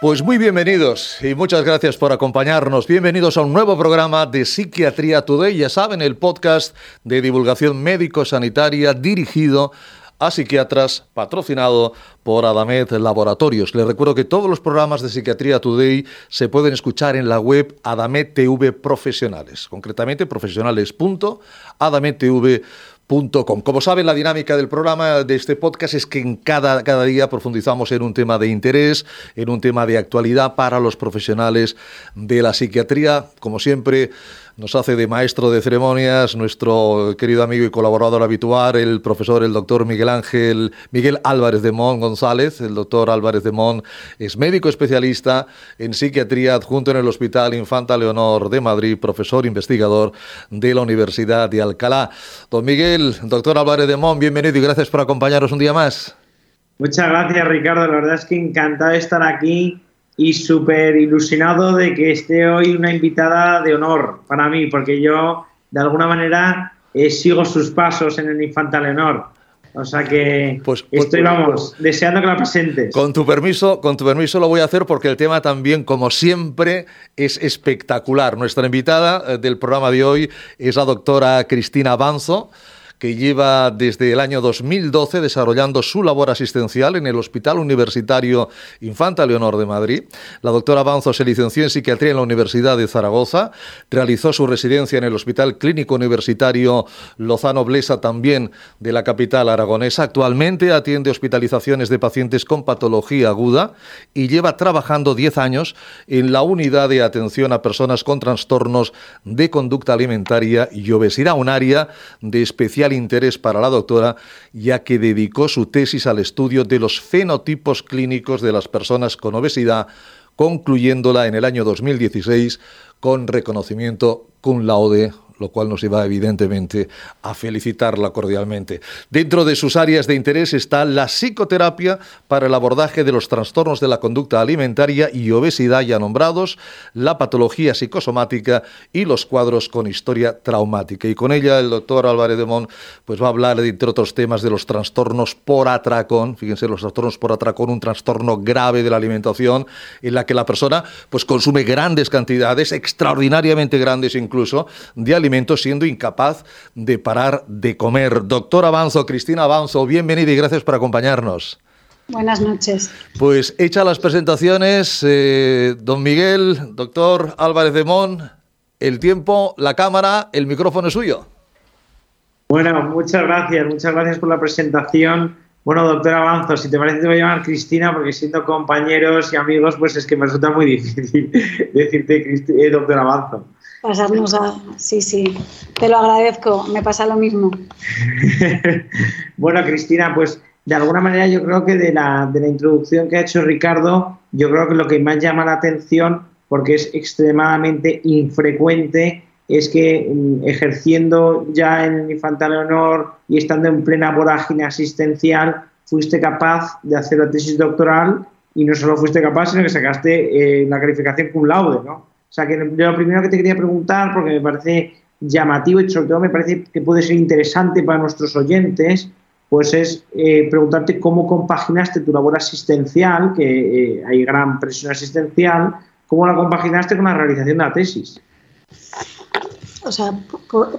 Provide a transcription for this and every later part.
Pues muy bienvenidos y muchas gracias por acompañarnos. Bienvenidos a un nuevo programa de Psiquiatría Today. Ya saben, el podcast de divulgación médico-sanitaria dirigido a psiquiatras, patrocinado por Adamet Laboratorios. Les recuerdo que todos los programas de Psiquiatría Today se pueden escuchar en la web Adamet TV Profesionales, concretamente profesionales.adamettv.com. Como saben, la dinámica del programa de este podcast es que en cada, cada día profundizamos en un tema de interés, en un tema de actualidad para los profesionales de la psiquiatría. Como siempre, nos hace de maestro de ceremonias nuestro querido amigo y colaborador habitual, el profesor, el doctor Miguel Ángel, Miguel Álvarez de Mon González. El doctor Álvarez de Mon es médico especialista en psiquiatría adjunto en el Hospital Infanta Leonor de Madrid, profesor investigador de la Universidad de Alcalá. Don Miguel, doctor Álvarez de Mon, bienvenido y gracias por acompañarnos un día más. Muchas gracias, Ricardo. La verdad es que encantado de estar aquí y súper ilusionado de que esté hoy una invitada de honor para mí, porque yo de alguna manera eh, sigo sus pasos en el Infanta Leonor. O sea que pues, pues, estoy, vamos, deseando que la presentes. Con tu permiso, con tu permiso lo voy a hacer porque el tema también, como siempre, es espectacular. Nuestra invitada eh, del programa de hoy es la doctora Cristina Banzo que lleva desde el año 2012 desarrollando su labor asistencial en el Hospital Universitario Infanta Leonor de Madrid. La doctora Banzo se licenció en psiquiatría en la Universidad de Zaragoza, realizó su residencia en el Hospital Clínico Universitario Lozano Blesa también de la capital aragonesa. Actualmente atiende hospitalizaciones de pacientes con patología aguda y lleva trabajando 10 años en la unidad de atención a personas con trastornos de conducta alimentaria y obesidad, un área de especial interés para la doctora, ya que dedicó su tesis al estudio de los fenotipos clínicos de las personas con obesidad, concluyéndola en el año 2016 con reconocimiento cum laude lo cual nos lleva evidentemente a felicitarla cordialmente. Dentro de sus áreas de interés está la psicoterapia para el abordaje de los trastornos de la conducta alimentaria y obesidad ya nombrados, la patología psicosomática y los cuadros con historia traumática. Y con ella el doctor Álvarez de Mon pues va a hablar, entre otros temas, de los trastornos por atracón. Fíjense, los trastornos por atracón, un trastorno grave de la alimentación en la que la persona pues consume grandes cantidades, extraordinariamente grandes incluso, de alimentos siendo incapaz de parar de comer. Doctor Avanzo, Cristina Avanzo, bienvenida y gracias por acompañarnos. Buenas noches. Pues hecha las presentaciones, eh, don Miguel, doctor Álvarez de Mon, el tiempo, la cámara, el micrófono es suyo. Bueno, muchas gracias, muchas gracias por la presentación. Bueno, doctor Avanzo, si te parece te voy a llamar Cristina porque siendo compañeros y amigos, pues es que me resulta muy difícil decirte eh, doctor Avanzo. Pasarnos a... Sí, sí, te lo agradezco, me pasa lo mismo. bueno, Cristina, pues de alguna manera yo creo que de la, de la introducción que ha hecho Ricardo, yo creo que lo que más llama la atención, porque es extremadamente infrecuente, es que mm, ejerciendo ya en el Infantil Honor y estando en plena vorágine asistencial, fuiste capaz de hacer la tesis doctoral y no solo fuiste capaz, sino que sacaste eh, la calificación cum laude, ¿no? O sea, que lo primero que te quería preguntar, porque me parece llamativo y sobre todo me parece que puede ser interesante para nuestros oyentes, pues es eh, preguntarte cómo compaginaste tu labor asistencial, que eh, hay gran presión asistencial, cómo la compaginaste con la realización de la tesis. O sea,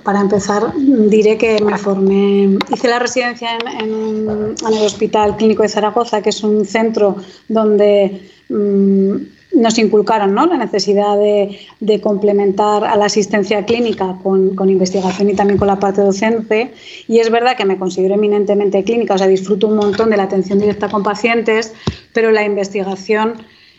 para empezar, diré que me formé, hice la residencia en, el Hospital Clínico de Zaragoza, que es un centro donde mm, nos inculcaron ¿no? la necesidad de, complementar a la asistencia clínica con, investigación y también con la parte docente. Y es verdad que me considero eminentemente clínica, o sea, disfruto un montón de la atención directa con pacientes, pero la investigación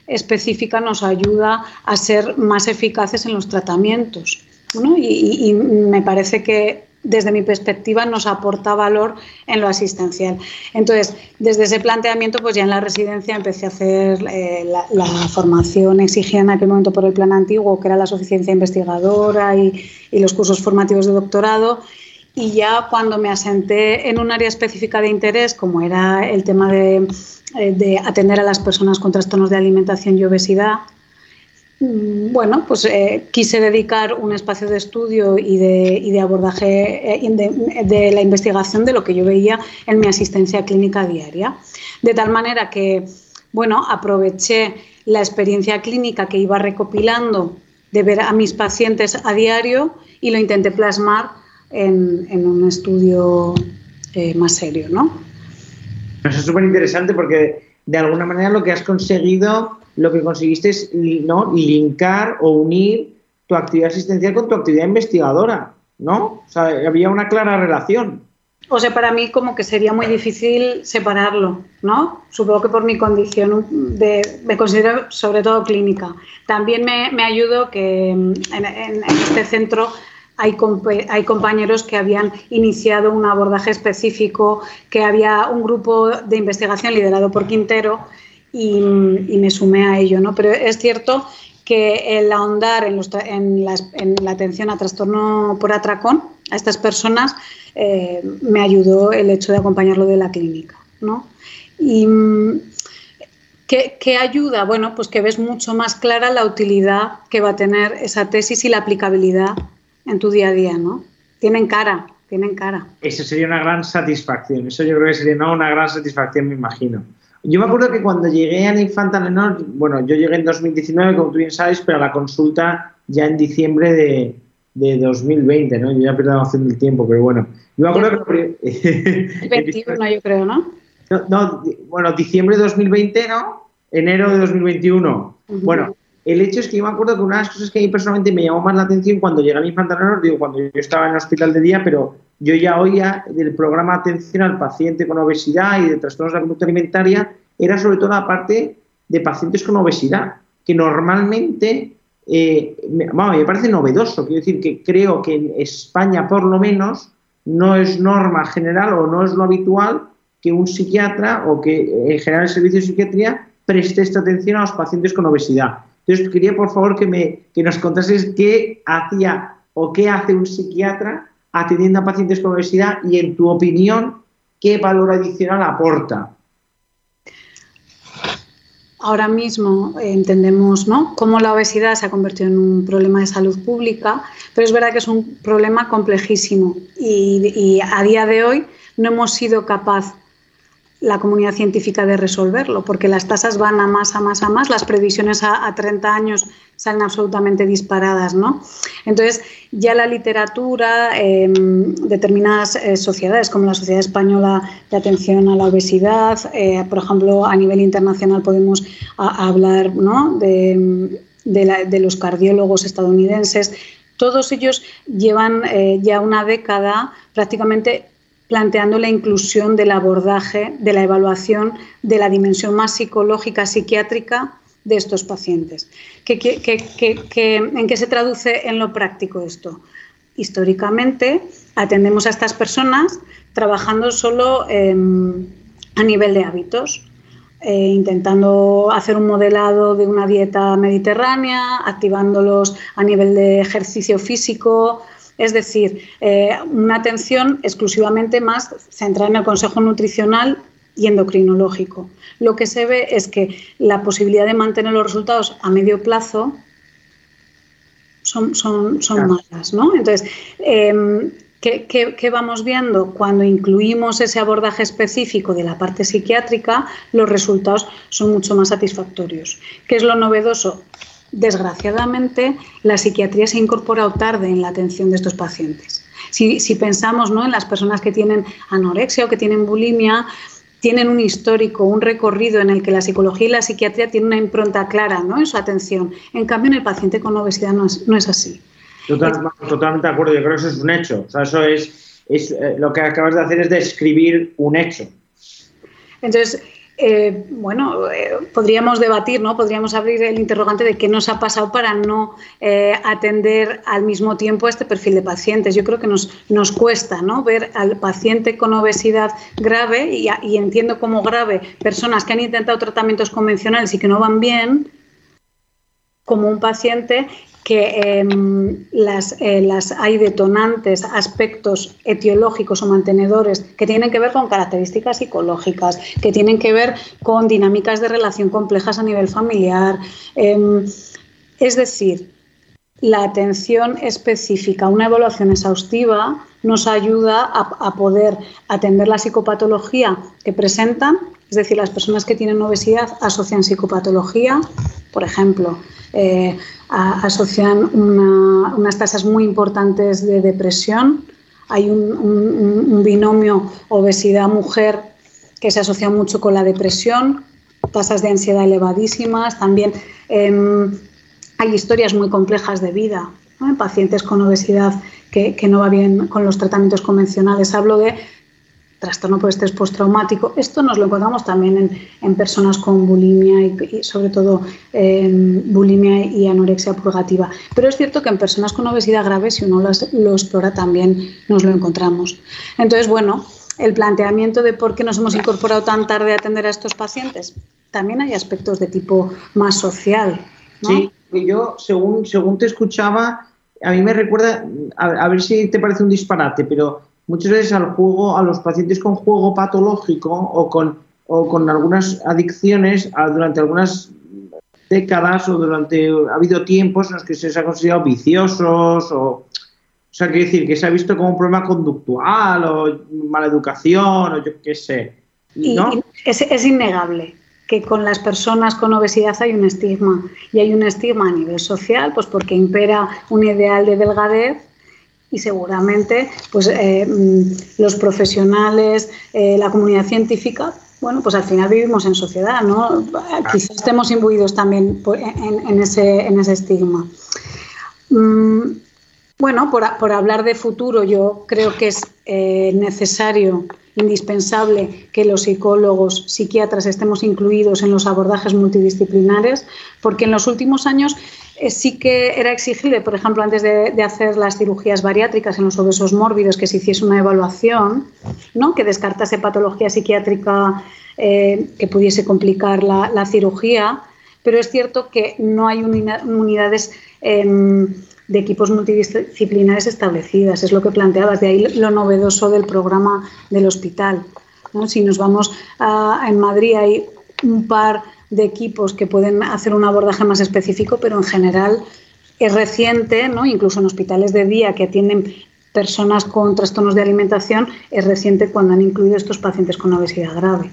específica nos ayuda a ser más eficaces en los tratamientos. y me parece que desde mi perspectiva, nos aporta valor en lo asistencial. Entonces, desde ese planteamiento, pues ya en la residencia empecé a hacer eh, la, formación exigida en aquel momento por el plan antiguo, que era la suficiencia investigadora y, los cursos formativos de doctorado. Y ya cuando me asenté en un área específica de interés, como era el tema de, eh, de atender a las personas con trastornos de alimentación y obesidad, bueno, pues eh, quise dedicar un espacio de estudio y de, abordaje eh, de, la investigación de lo que yo veía en mi asistencia clínica diaria. De tal manera que, bueno, aproveché la experiencia clínica que iba recopilando de ver a mis pacientes a diario y lo intenté plasmar en, un estudio eh, más serio, ¿no? Eso es súper interesante porque de alguna manera lo que has conseguido, lo que conseguiste es ¿no? linkar o unir tu actividad asistencial con tu actividad investigadora, ¿no? O sea, había una clara relación. O sea, para mí como que sería muy difícil separarlo, ¿no? Supongo que por mi condición de, me considero sobre todo clínica. También me, me ayudó que en, este centro hay, compañeros que habían iniciado un abordaje específico, que había un grupo de investigación liderado por Quintero y, me sumé a ello, ¿no? Pero es cierto que el ahondar en, la atención a trastorno por atracón a estas personas eh, me ayudó el hecho de acompañarlo de la clínica. ¿no? Y, ¿qué, ayuda? Bueno, pues que ves mucho más clara la utilidad que va a tener esa tesis y la aplicabilidad en tu día a día. ¿no? Tienen cara, tienen cara. Eso sería una gran satisfacción. Eso yo creo que sería una gran satisfacción, me imagino. Yo me acuerdo que cuando llegué a la Infanta Menor, bueno, yo llegué en 2019, como tú bien sabes, pero a la consulta ya en diciembre de, de 2020, ¿no? Yo ya perdí la noción del tiempo, pero bueno. Yo me acuerdo que... 21, yo creo, ¿no? ¿no? bueno, diciembre de 2020, ¿no? Enero de 2021. Bueno, el hecho es que yo me acuerdo que una de las cosas que a mí personalmente me llamó más la atención cuando llegué a mi Infanta Menor, digo, cuando yo estaba en el hospital de día, pero yo ya oía del programa atención al paciente con obesidad y de trastornos de la conducta alimentaria, era sobre todo la parte de pacientes con obesidad, que normalmente, eh, me, me parece novedoso, quiero decir que creo que en España por lo menos no es norma general o no es lo habitual que un psiquiatra o que en general el servicio de psiquiatría preste esta atención a los pacientes con obesidad. Entonces, quería por favor que, me, nos contases qué hacía o qué hace un psiquiatra atendiendo a pacientes con obesidad y, en tu opinión, qué valor adicional aporta. Ahora mismo entendemos ¿no? cómo la obesidad se ha convertido en un problema de salud pública, pero es verdad que es un problema complejísimo y, y a día de hoy no hemos sido capaces la comunidad científica de resolverlo, porque las tasas van a más, a más, a más, las previsiones a, 30 años salen absolutamente disparadas, ¿no? Entonces, ya la literatura, em, determinadas eh, sociedades, como la Sociedad Española de Atención a la Obesidad, eh, por ejemplo, a nivel internacional podemos hablar ¿no? de, de, los cardiólogos estadounidenses, todos ellos llevan eh, ya una década prácticamente planteando la inclusión del abordaje, de la evaluación de la dimensión más psicológica, psiquiátrica de estos pacientes. ¿En qué se traduce en lo práctico esto? Históricamente atendemos a estas personas trabajando solo em, a nivel de hábitos, eh, intentando hacer un modelado de una dieta mediterránea, activándolos a nivel de ejercicio físico, es decir, eh, una atención exclusivamente más centrada en el consejo nutricional y endocrinológico. Lo que se ve es que la posibilidad de mantener los resultados a medio plazo son, malas. ¿no? Entonces, em, ¿qué, vamos viendo? Cuando incluimos ese abordaje específico de la parte psiquiátrica, los resultados son mucho más satisfactorios. ¿Qué es lo novedoso? Desgraciadamente, la psiquiatría se ha incorporado tarde en la atención de estos pacientes. Si, pensamos ¿no? en las personas que tienen anorexia o que tienen bulimia, tienen un histórico, un recorrido en el que la psicología y la psiquiatría tienen una impronta clara ¿no? en su atención. En cambio, en el paciente con obesidad no es, así. totalmente de acuerdo, yo creo que eso es un hecho. O sea, eso es, es eh, lo que acabas de hacer es describir un hecho. Entonces, eh, bueno, eh, podríamos debatir, ¿no? Podríamos abrir el interrogante de qué nos ha pasado para no eh, atender al mismo tiempo este perfil de pacientes. Yo creo que nos, nos cuesta, ¿no? Ver al paciente con obesidad grave y, y entiendo como grave personas que han intentado tratamientos convencionales y que no van bien, como un paciente que em, las, eh, las, hay detonantes, aspectos etiológicos o mantenedores que tienen que ver con características psicológicas, que tienen que ver con dinámicas de relación complejas a nivel familiar. Em, es decir, la atención específica, una evaluación exhaustiva, nos ayuda a, poder atender la psicopatología que presentan, es decir, las personas que tienen obesidad asocian psicopatología, por ejemplo, eh, asocian unas tasas muy importantes de depresión, hay un, binomio obesidad-mujer que se asocia mucho con la depresión, tasas de ansiedad elevadísimas, también em, hay historias muy complejas de vida, pacientes con obesidad que, no va bien con los tratamientos convencionales. Hablo de trastorno por estrés postraumático. Esto nos lo encontramos también en, personas con bulimia y, sobre todo en bulimia y anorexia purgativa. Pero es cierto que en personas con obesidad grave, si uno lo explora, también nos lo encontramos. Entonces, bueno, el planteamiento de por qué nos hemos incorporado tan tarde a atender a estos pacientes, también hay aspectos de tipo más social. Sí, yo, según, según te escuchaba, a mí me recuerda, a, ver si te parece un disparate, pero muchas veces al juego, a los pacientes con juego patológico o con, o con algunas adicciones durante algunas décadas o durante ha habido tiempos en los que se les ha considerado viciosos o o sea, quiere decir que se ha visto como un problema conductual o mala educación o yo qué sé. ¿no? es, es, innegable que con las personas con obesidad hay un estigma. Y hay un estigma a nivel social, pues porque impera un ideal de delgadez y seguramente pues, eh, mm, los profesionales, eh, la comunidad científica, bueno, pues al final vivimos en sociedad, ¿no? Quizás estemos imbuidos también en, ese, en ese estigma. Bueno, por, hablar de futuro, yo creo que es eh, necesario indispensable que los psicólogos, psiquiatras estemos incluidos en los abordajes multidisciplinares, porque en los últimos años eh, sí que era exigible, por ejemplo, antes de, hacer las cirugías bariátricas en los obesos mórbidos, que se hiciese una evaluación, ¿no? que descartase patología psiquiátrica eh, que pudiese complicar la, cirugía, pero es cierto que no hay unidades em, de equipos multidisciplinares establecidas. Es lo que planteabas, de ahí lo novedoso del programa del hospital. Si nos vamos a, en Madrid hay un par de equipos que pueden hacer un abordaje más específico, pero en general es reciente, ¿no? incluso en hospitales de día que atienden personas con trastornos de alimentación, es reciente cuando han incluido estos pacientes con obesidad grave.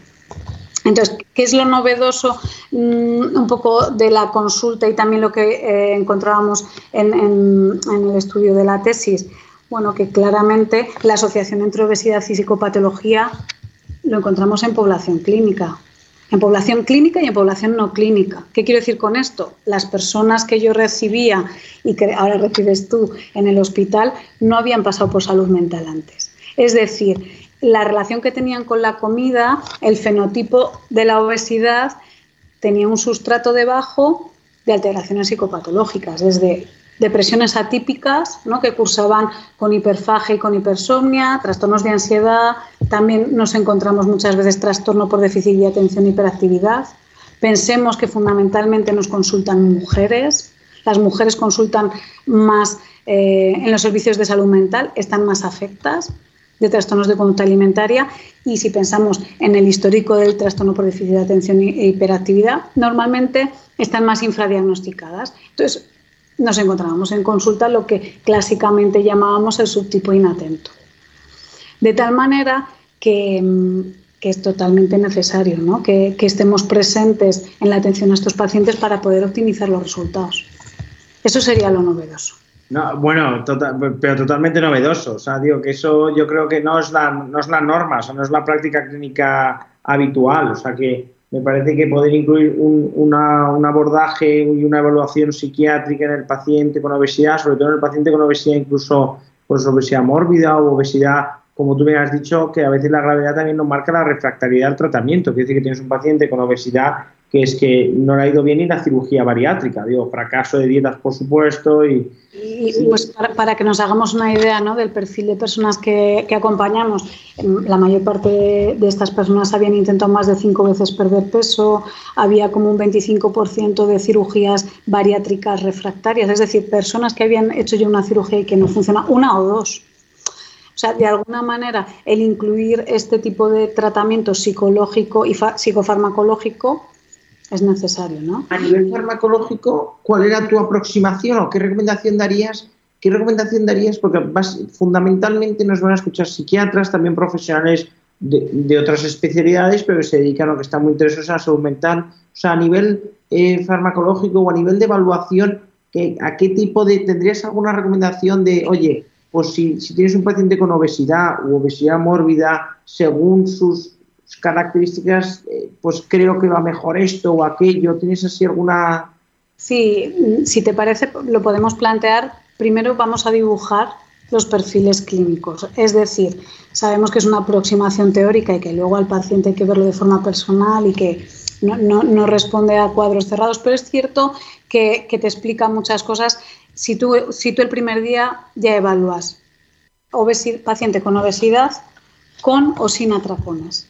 Entonces, ¿qué es lo novedoso mm, un poco de la consulta y también lo que eh, encontrábamos en, el estudio de la tesis? Bueno, que claramente la asociación entre obesidad y psicopatología lo encontramos en población clínica. En población clínica y en población no clínica. ¿Qué quiero decir con esto? Las personas que yo recibía y que ahora recibes tú en el hospital no habían pasado por salud mental antes. Es decir, la relación que tenían con la comida, el fenotipo de la obesidad tenía un sustrato debajo de alteraciones psicopatológicas, desde depresiones atípicas, ¿no? que cursaban con hiperfagia y con hipersomnia, trastornos de ansiedad, también nos encontramos muchas veces trastorno por déficit de atención y hiperactividad. Pensemos que fundamentalmente nos consultan mujeres, las mujeres consultan más eh, en los servicios de salud mental, están más afectas de trastornos de conducta alimentaria y si pensamos en el histórico del trastorno por déficit de atención e hiperactividad, normalmente están más infradiagnosticadas. Entonces, nos encontramos en consulta lo que clásicamente llamábamos el subtipo inatento. De tal manera que, mm, es totalmente necesario ¿no? que estemos presentes en la atención a estos pacientes para poder optimizar los resultados. Eso sería lo novedoso. No, bueno, tota-, pero totalmente novedoso. O sea, digo que eso yo creo que no es la, no es la norma, o sea, no es la práctica clínica habitual. O sea, que me parece que poder incluir un, una, un abordaje y una evaluación psiquiátrica en el paciente con obesidad, sobre todo en el paciente con obesidad, incluso pues obesidad mórbida o obesidad, como tú me has dicho, que a veces la gravedad también nos marca la refractariedad al tratamiento. Quiere decir que tienes un paciente con obesidad que es que no le ha ido bien ni la cirugía bariátrica, digo, fracaso de dietas, por supuesto. Y, pues para, que nos hagamos una idea ¿no? del perfil de personas que, acompañamos, la mayor parte de, estas personas habían intentado más de cinco veces perder peso, había como un 25% de cirugías bariátricas refractarias, es decir, personas que habían hecho ya una cirugía y que no funciona, una o dos. O sea, de alguna manera, el incluir este tipo de tratamiento psicológico y psicofarmacológico es necesario, ¿no? A nivel farmacológico, ¿cuál era tu aproximación o qué recomendación darías? ¿Qué recomendación darías? Porque fundamentalmente nos van a escuchar psiquiatras, también profesionales de, otras especialidades, pero que se dedican o que están muy interesados en la salud mental. O sea, a nivel eh, farmacológico o a nivel de evaluación, ¿a qué tipo de... ¿Tendrías alguna recomendación de, oye, pues si, si tienes un paciente con obesidad u obesidad mórbida, según sus características, eh, pues creo que va mejor esto o aquello. ¿Tienes así alguna...? Sí, si te parece, lo podemos plantear. Primero vamos a dibujar los perfiles clínicos. Es decir, sabemos que es una aproximación teórica y que luego al paciente hay que verlo de forma personal y que no, responde a cuadros cerrados, pero es cierto que, te explica muchas cosas. Si tú, si tú el primer día ya evalúas paciente con obesidad, con o sin atracones.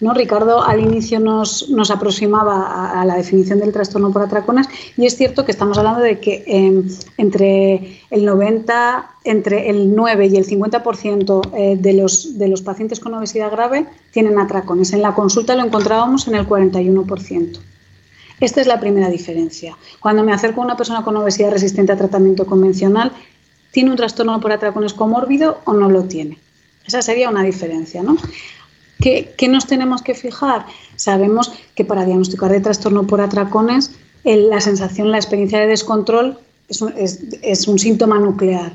¿No? Ricardo al inicio nos, nos aproximaba a, la definición del trastorno por atracones y es cierto que estamos hablando de que em, entre el 90, entre el 9 y el 50% eh, de, los, de los pacientes con obesidad grave tienen atracones. En la consulta lo encontrábamos en el 41%. Esta es la primera diferencia. Cuando me acerco a una persona con obesidad resistente a tratamiento convencional, ¿tiene un trastorno por atracones comórbido o no lo tiene? Esa sería una diferencia, ¿no? ¿Qué, nos tenemos que fijar? Sabemos que para diagnosticar de trastorno por atracones, la sensación, la experiencia de descontrol es un, síntoma nuclear.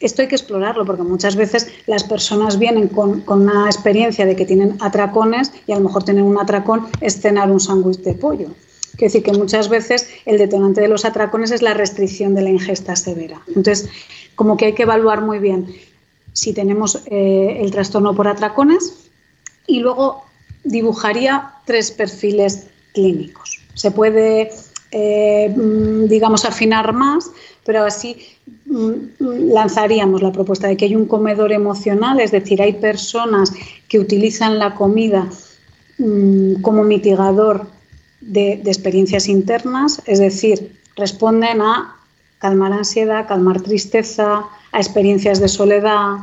Esto hay que explorarlo porque muchas veces las personas vienen con, una experiencia de que tienen atracones y a lo mejor tener un atracón es cenar un sándwich de pollo. Quiere decir que muchas veces el detonante de los atracones es la restricción de la ingesta severa. Entonces, como que hay que evaluar muy bien si tenemos eh, el trastorno por atracones, y luego dibujaría tres perfiles clínicos. Se puede, eh, mm, digamos, afinar más, pero así mm, lanzaríamos la propuesta de que hay un comedor emocional, es decir, hay personas que utilizan la comida mm, como mitigador de, de experiencias internas, es decir, responden a calmar ansiedad, calmar tristeza, a experiencias de soledad,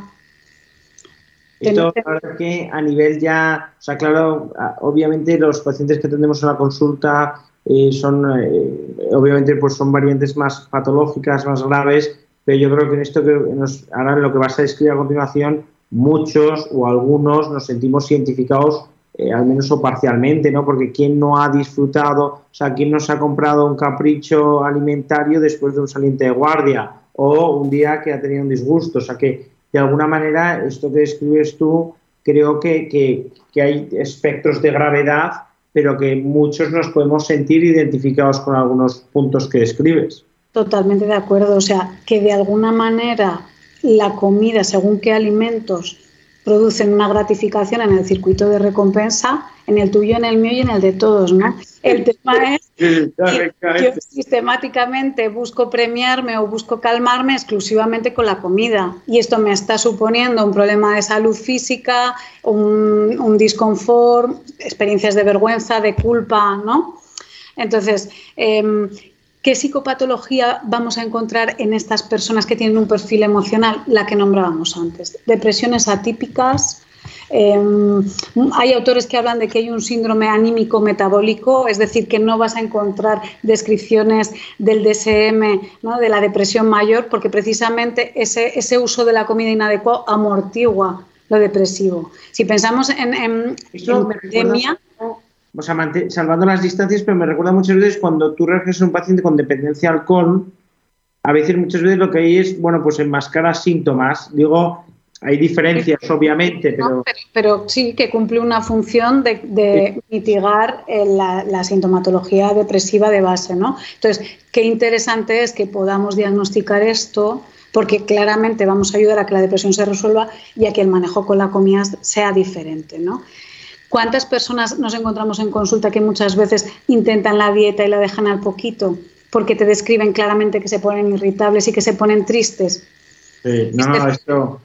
esto, la verdad que a nivel ya, o sea, claro, obviamente los pacientes que tenemos en la consulta eh, son, eh, obviamente, pues son variantes más patológicas, más graves, pero yo creo que en esto que nos, ahora en lo que vas a describir a continuación, muchos o algunos nos sentimos identificados, eh, al menos o parcialmente, ¿no? Porque quién no ha disfrutado, o sea, quién nos ha comprado un capricho alimentario después de un saliente de guardia o un día que ha tenido un disgusto, o sea, que de alguna manera, esto que describes tú, creo que, hay espectros de gravedad, pero que muchos nos podemos sentir identificados con algunos puntos que describes. Totalmente de acuerdo. O sea, que de alguna manera la comida, según qué alimentos, producen una gratificación en el circuito de recompensa, en el tuyo, en el mío y en el de todos, ¿no? El tema es que yo sistemáticamente busco premiarme o busco calmarme exclusivamente con la comida y esto me está suponiendo un problema de salud física, un, un disconfort, experiencias de vergüenza, de culpa, ¿no? Entonces, eh, ¿Qué psicopatología vamos a encontrar en estas personas que tienen un perfil emocional? La que nombrábamos antes. Depresiones atípicas. Em, hay autores que hablan de que hay un síndrome anímico metabólico, es decir, que no vas a encontrar descripciones del DSM, ¿no? de la depresión mayor, porque precisamente ese, ese uso de la comida inadecuado amortigua lo depresivo. Si pensamos en, en o sea, salvando las distancias, pero me recuerda muchas veces cuando tú regresas a un paciente con dependencia al alcohol, a veces muchas veces lo que hay es, bueno, pues enmascara síntomas. Digo, hay diferencias, obviamente, pero... pero... sí que cumple una función de, mitigar eh, la, la, sintomatología depresiva de base, ¿no? Entonces, qué interesante es que podamos diagnosticar esto porque claramente vamos a ayudar a que la depresión se resuelva y a que el manejo con la comida sea diferente, ¿no? ¿Cuántas personas nos encontramos en consulta que muchas veces intentan la dieta y la dejan al poquito? Porque te describen claramente que se ponen irritables y que se ponen tristes. Sí, no, esto...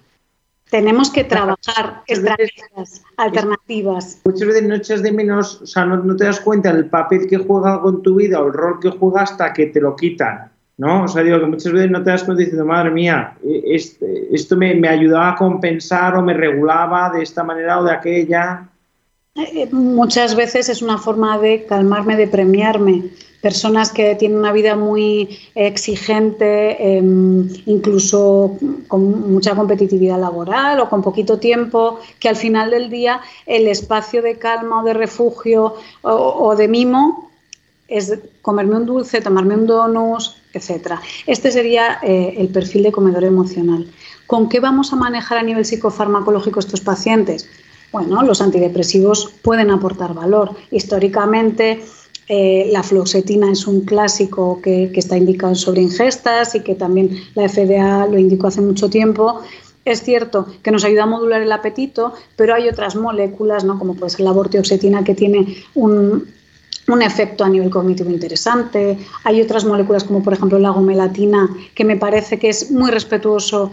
Tenemos que trabajar estrategias alternativas. Muchas veces no echas de menos, o sea, no, te das cuenta el papel que juega con tu vida o el rol que juega hasta que te lo quitan. ¿no? O sea, digo que muchas veces no te das cuenta diciendo, madre mía, e, este, esto me, me ayudaba a compensar o me regulaba de esta manera o de aquella. Eh, muchas veces es una forma de calmarme, de premiarme. Personas que tienen una vida muy exigente, em, incluso con mucha competitividad laboral o con poquito tiempo, que al final del día el espacio de calma o de refugio o, de mimo es comerme un dulce, tomarme un donus, etc. Este sería eh, el perfil de comedor emocional. ¿Con qué vamos a manejar a nivel psicofarmacológico estos pacientes? Bueno, los antidepresivos pueden aportar valor. Históricamente, eh, la fluoxetina es un clásico que, está indicado sobre ingestas y que también la FDA lo indicó hace mucho tiempo. Es cierto que nos ayuda a modular el apetito, pero hay otras moléculas, ¿no? como puede ser la bortioxetina, que tiene un, un efecto a nivel cognitivo interesante. Hay otras moléculas, como por ejemplo la gomelatina, que me parece que es muy respetuoso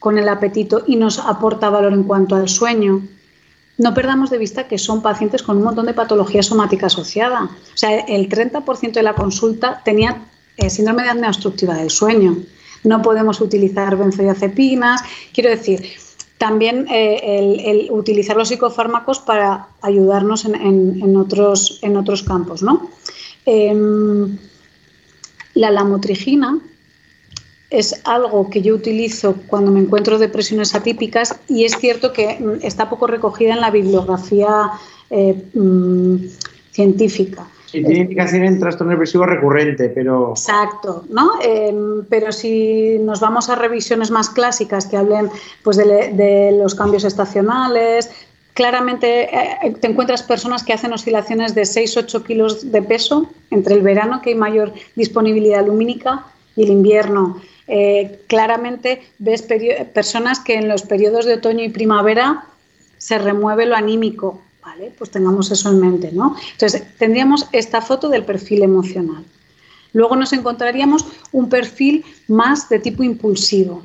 con el apetito y nos aporta valor en cuanto al sueño no perdamos de vista que son pacientes con un montón de patología somática asociada. O sea, el 30% de la consulta tenía eh, síndrome de apnea obstructiva del sueño. No podemos utilizar benzodiazepinas. Quiero decir, también eh, el, utilizar los psicofármacos para ayudarnos en, otros, en otros campos. ¿no? Em, la lamotrigina es algo que yo utilizo cuando me encuentro depresiones atípicas y es cierto que mm, está poco recogida en la bibliografía eh, mm, científica. Sí, tiene indicación en trastorno depresivo recurrente, pero... Exacto, ¿no? Em, pero si nos vamos a revisiones más clásicas que hablen pues, de, los cambios estacionales, claramente eh, eh, te encuentras personas que hacen oscilaciones de 6-8 kilos de peso entre el verano, que hay mayor disponibilidad lumínica, y el invierno. Eh, claramente ves personas que en los periodos de otoño y primavera se remueve lo anímico, ¿vale? Pues tengamos eso en mente, ¿no? Entonces, tendríamos esta foto del perfil emocional. Luego nos encontraríamos un perfil más de tipo impulsivo,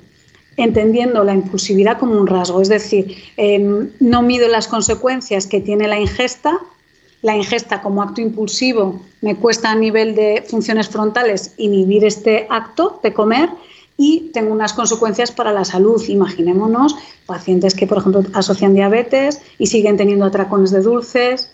entendiendo la impulsividad como un rasgo, es decir, em, no mido las consecuencias que tiene la ingesta, la ingesta como acto impulsivo me cuesta a nivel de funciones frontales inhibir este acto de comer y tengo unas consecuencias para la salud. Imaginémonos pacientes que, por ejemplo, asocian diabetes y siguen teniendo atracones de dulces.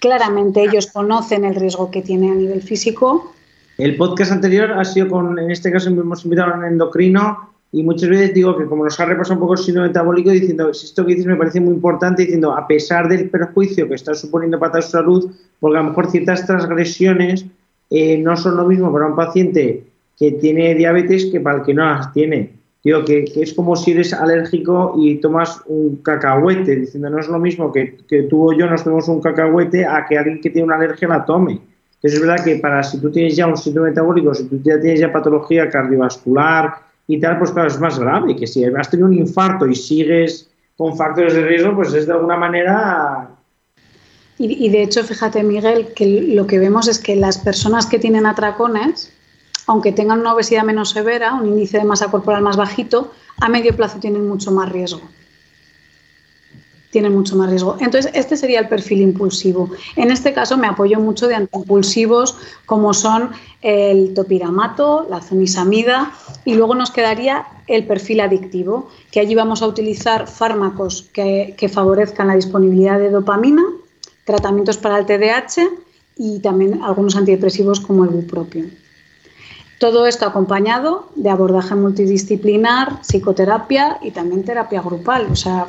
Claramente ellos conocen el riesgo que tiene a nivel físico. El podcast anterior ha sido con, en este caso hemos invitado a un endocrino y muchas veces digo que como nos ha repasado un poco el síndrome metabólico, diciendo, esto que dices me parece muy importante, diciendo, a pesar del perjuicio que está suponiendo para su salud, porque a lo mejor ciertas transgresiones eh, no son lo mismo para un paciente que tiene diabetes que para el que no las tiene. Digo, que, es como si eres alérgico y tomas un cacahuete, diciendo no es lo mismo que, que tú o yo nos tomemos un cacahuete a que alguien que tiene una alergia la tome. Entonces es verdad que para si tú tienes ya un síndrome metabólico, si tú ya tienes ya patología cardiovascular y tal, pues claro, es más grave, que si has tenido un infarto y sigues con factores de riesgo, pues es de alguna manera y, de hecho, fíjate, Miguel, que lo que vemos es que las personas que tienen atracones aunque tengan una obesidad menos severa, un índice de masa corporal más bajito, a medio plazo tienen mucho más riesgo. Tienen mucho más riesgo. Entonces, este sería el perfil impulsivo. En este caso, me apoyo mucho de antiimpulsivos como son el topiramato, la zonisamida y luego nos quedaría el perfil adictivo, que allí vamos a utilizar fármacos que, que favorezcan la disponibilidad de dopamina, tratamientos para el TDAH y también algunos antidepresivos como el bupropión. Todo esto acompañado de abordaje multidisciplinar, psicoterapia y también terapia grupal. O sea,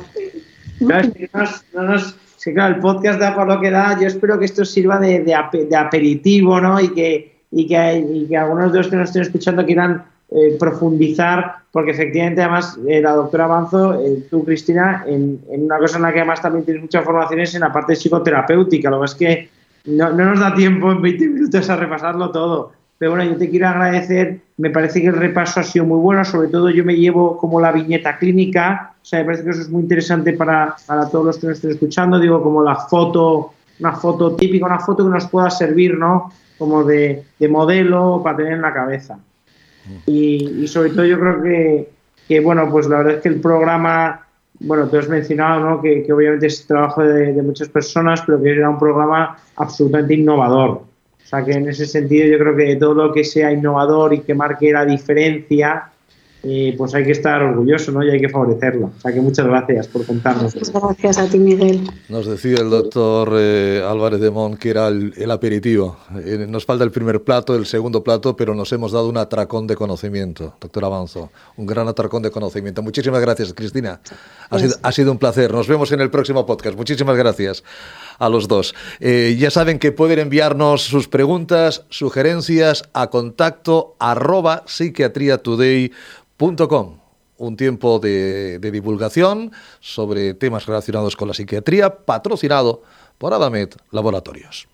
claro, el podcast da por lo que da. Yo espero que esto sirva de, aperitivo, ¿no? Y que, y que, algunos de los que nos estén escuchando quieran eh, profundizar, porque efectivamente, además, eh, la doctora Avanzo, eh, tú, Cristina, en, una cosa en la que además también tienes mucha formación es en la parte psicoterapéutica. Lo que es que no, no nos da tiempo en 20 minutos a repasarlo todo. Pero bueno, yo te quiero agradecer, me parece que el repaso ha sido muy bueno, sobre todo yo me llevo como la viñeta clínica, o sea, me parece que eso es muy interesante para, para todos los que nos estén escuchando, digo, como la foto, una foto típica, una foto que nos pueda servir, ¿no? Como de, de modelo para tener en la cabeza. Y, sobre todo yo creo que, que, bueno, pues la verdad es que el programa, bueno, tú has mencionado, ¿no? Que, que obviamente es trabajo de muchas personas, pero que era un programa absolutamente innovador. O sea que en ese sentido yo creo que todo lo que sea innovador y que marque la diferencia pues hay que estar orgulloso ¿no? y hay que favorecerlo. O sea que muchas gracias por contarnos. Muchas gracias a ti, Miguel. Nos decía el doctor eh, Álvarez de Mon que era el, aperitivo. Eh, nos falta el primer plato, el segundo plato, pero nos hemos dado un atracón de conocimiento, doctor Avanzo. Un gran atracón de conocimiento. Muchísimas gracias, Cristina. Ha sido, ha sido un placer. Nos vemos en el próximo podcast. Muchísimas gracias a los dos. Eh, ya saben que pueden enviarnos sus preguntas, sugerencias a contacto arroba psiquiatriatoday.com. Un tiempo de, de divulgación sobre temas relacionados con la psiquiatría, patrocinado por Adamet Laboratorios.